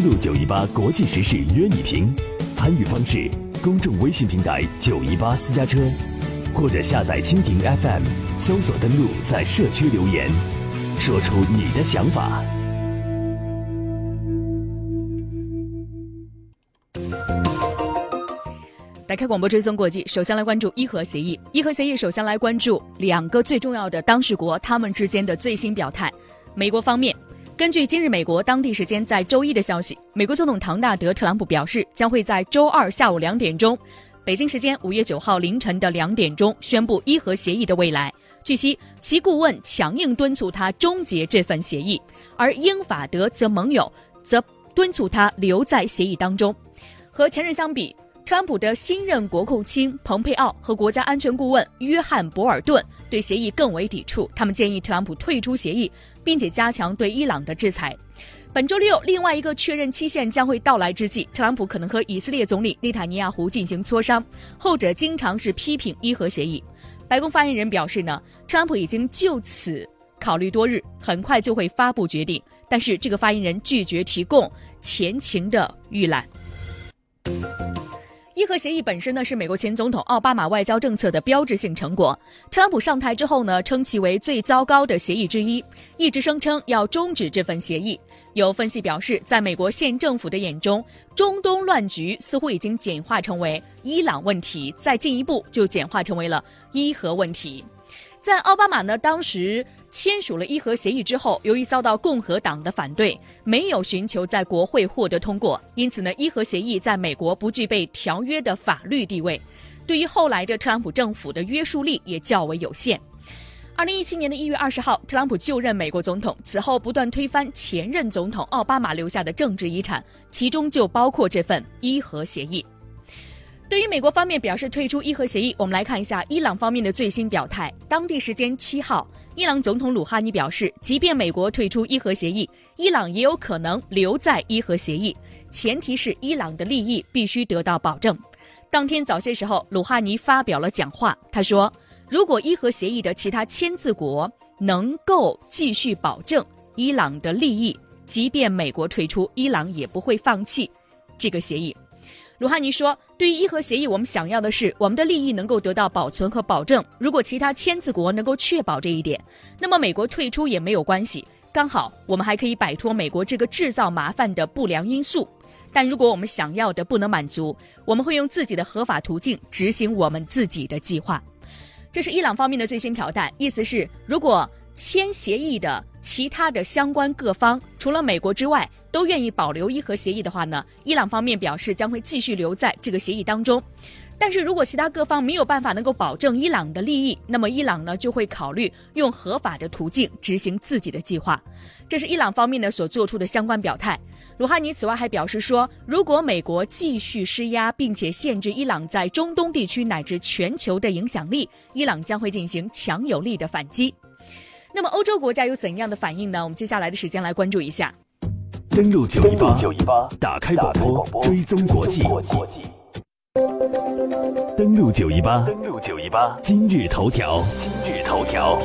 登录九一八国际时事约你评，参与方式：公众微信平台九一八私家车，或者下载蜻蜓 FM，搜索登录在社区留言，说出你的想法。打开广播追踪国际，首先来关注伊核协议。伊核协议首先来关注两个最重要的当事国他们之间的最新表态。美国方面，根据今日美国当地时间在周一的消息，美国总统唐纳德·特朗普表示，将会在周二下午两点钟，北京时间五月九号凌晨的两点钟宣布伊核协议的未来。据悉，其顾问强硬敦促他终结这份协议，而英法德则盟友则敦促他留在协议当中。和前任相比。特朗普的新任国控卿蓬佩奥和国家安全顾问约翰·博尔顿对协议更为抵触，他们建议特朗普退出协议，并且加强对伊朗的制裁。本周六，另外一个确认期限将会到来之际，特朗普可能和以色列总理内塔尼亚胡进行磋商，后者经常是批评伊核协议。白宫发言人表示呢，特朗普已经就此考虑多日，很快就会发布决定，但是这个发言人拒绝提供前情的预览。伊核协议本身呢是美国前总统奥巴马外交政策的标志性成果。特朗普上台之后呢，称其为最糟糕的协议之一，一直声称要终止这份协议。有分析表示，在美国现政府的眼中，中东乱局似乎已经简化成为伊朗问题，再进一步就简化成为了伊核问题。在奥巴马呢当时。签署了伊核协议之后，由于遭到共和党的反对，没有寻求在国会获得通过，因此呢，伊核协议在美国不具备条约的法律地位，对于后来的特朗普政府的约束力也较为有限。二零一七年的一月二十号，特朗普就任美国总统，此后不断推翻前任总统奥巴马留下的政治遗产，其中就包括这份伊核协议。对于美国方面表示退出伊核协议，我们来看一下伊朗方面的最新表态。当地时间七号。伊朗总统鲁哈尼表示，即便美国退出伊核协议，伊朗也有可能留在伊核协议，前提是伊朗的利益必须得到保证。当天早些时候，鲁哈尼发表了讲话，他说：“如果伊核协议的其他签字国能够继续保证伊朗的利益，即便美国退出，伊朗也不会放弃这个协议。”鲁哈尼说：“对于伊核协议，我们想要的是我们的利益能够得到保存和保证。如果其他签字国能够确保这一点，那么美国退出也没有关系。刚好我们还可以摆脱美国这个制造麻烦的不良因素。但如果我们想要的不能满足，我们会用自己的合法途径执行我们自己的计划。”这是伊朗方面的最新表态，意思是如果签协议的其他的相关各方除了美国之外。都愿意保留伊核协议的话呢，伊朗方面表示将会继续留在这个协议当中。但是如果其他各方没有办法能够保证伊朗的利益，那么伊朗呢就会考虑用合法的途径执行自己的计划。这是伊朗方面呢所做出的相关表态。鲁哈尼此外还表示说，如果美国继续施压，并且限制伊朗在中东地区乃至全球的影响力，伊朗将会进行强有力的反击。那么欧洲国家有怎样的反应呢？我们接下来的时间来关注一下。登录九一八，打开广播，追踪国际。登录九一八，登录九一八，今日头条，今日头条。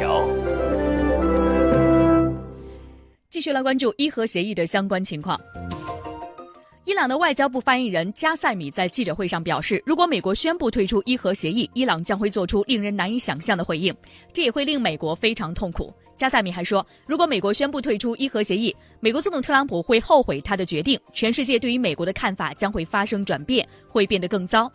继续来关注伊核协议的相关情况。伊朗的外交部发言人加塞米在记者会上表示，如果美国宣布退出伊核协议，伊朗将会做出令人难以想象的回应，这也会令美国非常痛苦。加塞米还说，如果美国宣布退出伊核协议，美国总统特朗普会后悔他的决定，全世界对于美国的看法将会发生转变，会变得更糟。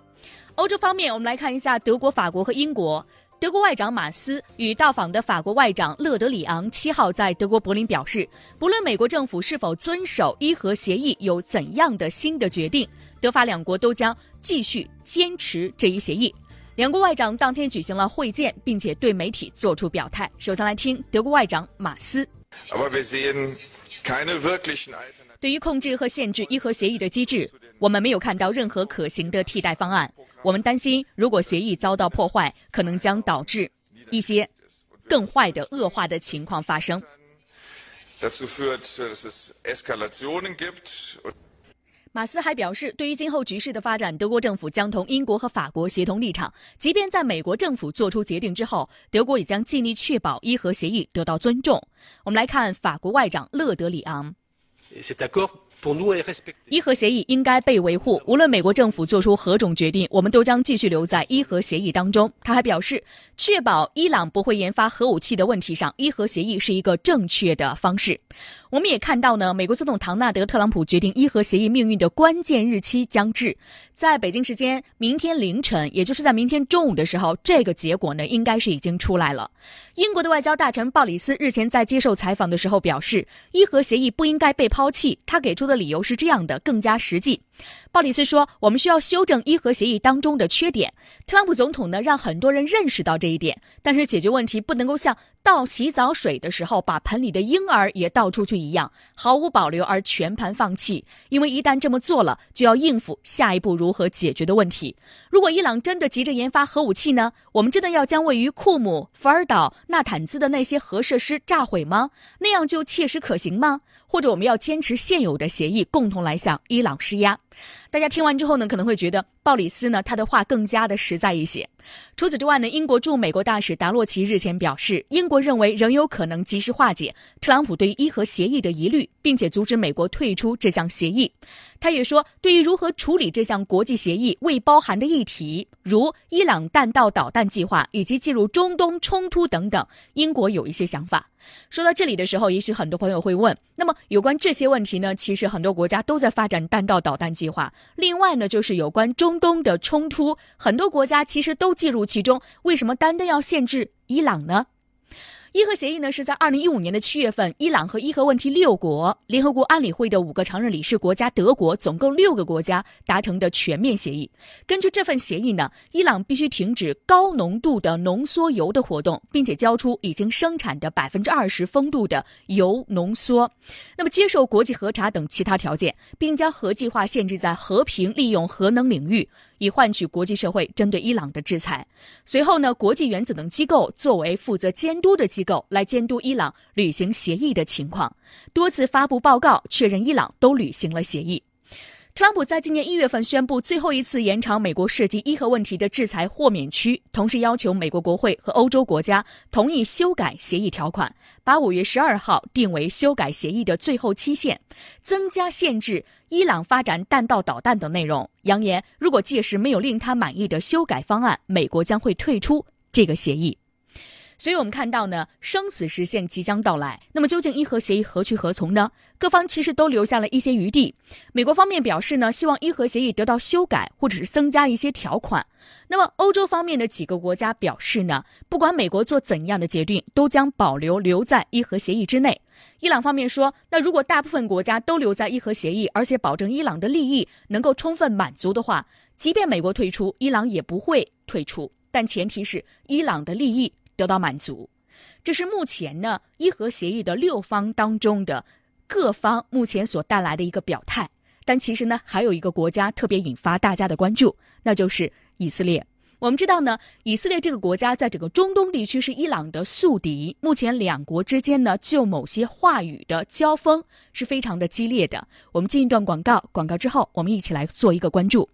欧洲方面，我们来看一下德国、法国和英国。德国外长马斯与到访的法国外长勒德里昂七号在德国柏林表示，不论美国政府是否遵守伊核协议，有怎样的新的决定，德法两国都将继续坚持这一协议。两国外长当天举行了会见，并且对媒体做出表态。首先来听德国外长马斯。对于控制和限制伊核协议的机制，我们没有看到任何可行的替代方案。我们担心，如果协议遭到破坏，可能将导致一些更坏的恶化的情况发生。马斯还表示，对于今后局势的发展，德国政府将同英国和法国协同立场。即便在美国政府做出决定之后，德国也将尽力确保伊核协议得到尊重。我们来看法国外长勒德里昂。伊核协议应该被维护，无论美国政府做出何种决定，我们都将继续留在伊核协议当中。他还表示，确保伊朗不会研发核武器的问题上，伊核协议是一个正确的方式。我们也看到呢，美国总统唐纳德·特朗普决定伊核协议命运的关键日期将至，在北京时间明天凌晨，也就是在明天中午的时候，这个结果呢应该是已经出来了。英国的外交大臣鲍里斯日前在接受采访的时候表示，伊核协议不应该被抛弃。他给出的的理由是这样的，更加实际。鲍里斯说：“我们需要修正伊核协议当中的缺点。”特朗普总统呢，让很多人认识到这一点。但是解决问题不能够像倒洗澡水的时候把盆里的婴儿也倒出去一样，毫无保留而全盘放弃。因为一旦这么做了，就要应付下一步如何解决的问题。如果伊朗真的急着研发核武器呢？我们真的要将位于库姆、福尔岛、纳坦兹的那些核设施炸毁吗？那样就切实可行吗？或者我们要坚持现有的协议，共同来向伊朗施压？大家听完之后呢，可能会觉得鲍里斯呢他的话更加的实在一些。除此之外呢，英国驻美国大使达洛奇日前表示，英国认为仍有可能及时化解特朗普对伊核协议的疑虑，并且阻止美国退出这项协议。他也说，对于如何处理这项国际协议未包含的议题，如伊朗弹道导弹计划以及进入中东冲突等等，英国有一些想法。说到这里的时候，也许很多朋友会问，那么有关这些问题呢？其实很多国家都在发展弹道导弹计划。另外呢，就是有关中中东的冲突，很多国家其实都介入其中。为什么单单要限制伊朗呢？伊核协议呢，是在二零一五年的七月份，伊朗和伊核问题六国联合国安理会的五个常任理事国家德国，总共六个国家达成的全面协议。根据这份协议呢，伊朗必须停止高浓度的浓缩铀的活动，并且交出已经生产的百分之二十风度的铀浓缩。那么，接受国际核查等其他条件，并将核计划限制在和平利用核能领域。以换取国际社会针对伊朗的制裁。随后呢，国际原子能机构作为负责监督的机构，来监督伊朗履行协议的情况，多次发布报告确认伊朗都履行了协议。特朗普在今年一月份宣布最后一次延长美国涉及伊核问题的制裁豁免区，同时要求美国国会和欧洲国家同意修改协议条款，把五月十二号定为修改协议的最后期限，增加限制伊朗发展弹道导弹等内容。扬言，如果届时没有令他满意的修改方案，美国将会退出这个协议。所以我们看到呢，生死时线即将到来。那么究竟伊核协议何去何从呢？各方其实都留下了一些余地。美国方面表示呢，希望伊核协议得到修改，或者是增加一些条款。那么欧洲方面的几个国家表示呢，不管美国做怎样的决定，都将保留留在伊核协议之内。伊朗方面说，那如果大部分国家都留在伊核协议，而且保证伊朗的利益能够充分满足的话，即便美国退出，伊朗也不会退出。但前提是伊朗的利益。得到满足，这是目前呢伊核协议的六方当中的各方目前所带来的一个表态。但其实呢，还有一个国家特别引发大家的关注，那就是以色列。我们知道呢，以色列这个国家在整个中东地区是伊朗的宿敌，目前两国之间呢就某些话语的交锋是非常的激烈的。我们进一段广告，广告之后我们一起来做一个关注。